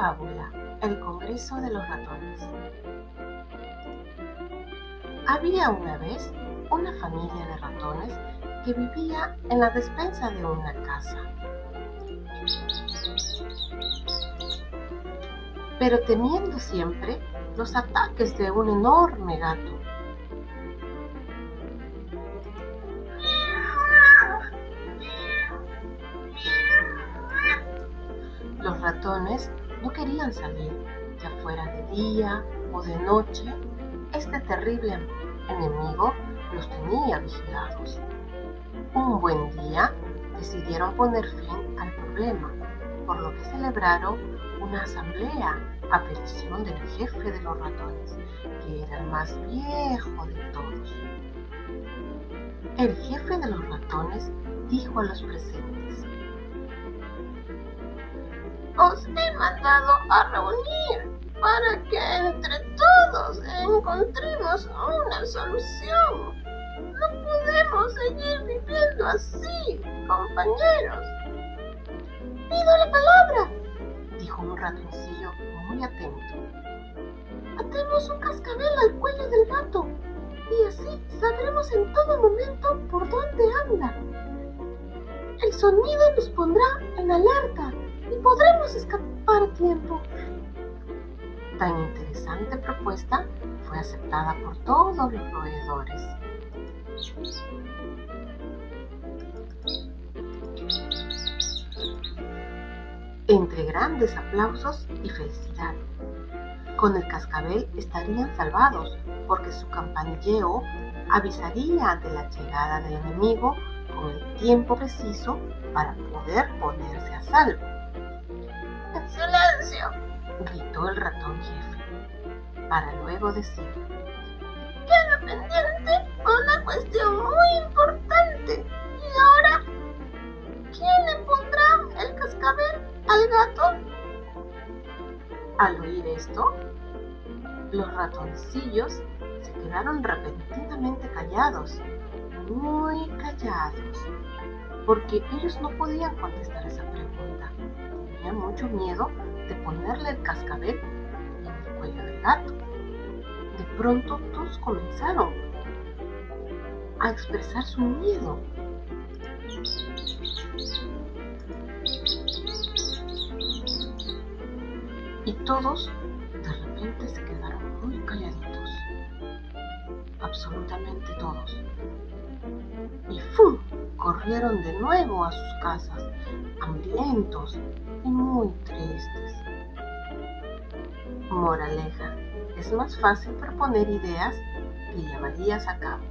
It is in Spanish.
aviso de los ratones. Había una vez una familia de ratones que vivía en la despensa de una casa. Pero temiendo siempre los ataques de un enorme gato. Los ratones no querían salir, ya fuera de día o de noche. Este terrible enemigo los tenía vigilados. Un buen día decidieron poner fin al problema, por lo que celebraron una asamblea a petición del jefe de los ratones, que era el más viejo de todos. El jefe de los ratones dijo a los presentes, os he mandado a reunir para que entre todos encontremos una solución. No podemos seguir viviendo así, compañeros. Pido la palabra, dijo un ratoncillo muy atento. Atemos un cascabel al cuello del gato y así sabremos en todo momento por dónde anda. El sonido nos pondrá en alerta podremos escapar a tiempo. Tan interesante propuesta fue aceptada por todos los roedores. Entre grandes aplausos y felicidad. Con el cascabel estarían salvados porque su campanilleo avisaría de la llegada del enemigo con el tiempo preciso para poder ponerse a salvo. ¡En silencio! gritó el ratón jefe, para luego decir, queda pendiente una cuestión muy importante. ¿Y ahora quién le pondrá el cascabel al gato? Al oír esto, los ratoncillos se quedaron repentinamente callados, muy callados, porque ellos no podían contestar esa pregunta. Tenían mucho miedo de ponerle el cascabel en el cuello del gato. De pronto todos comenzaron a expresar su miedo. Y todos de repente se quedaron muy calladitos. Absolutamente todos. Y ¡fum! corrieron de nuevo a sus casas, hambrientos y muy tristes. Moraleja, es más fácil proponer ideas que llevarías a cabo.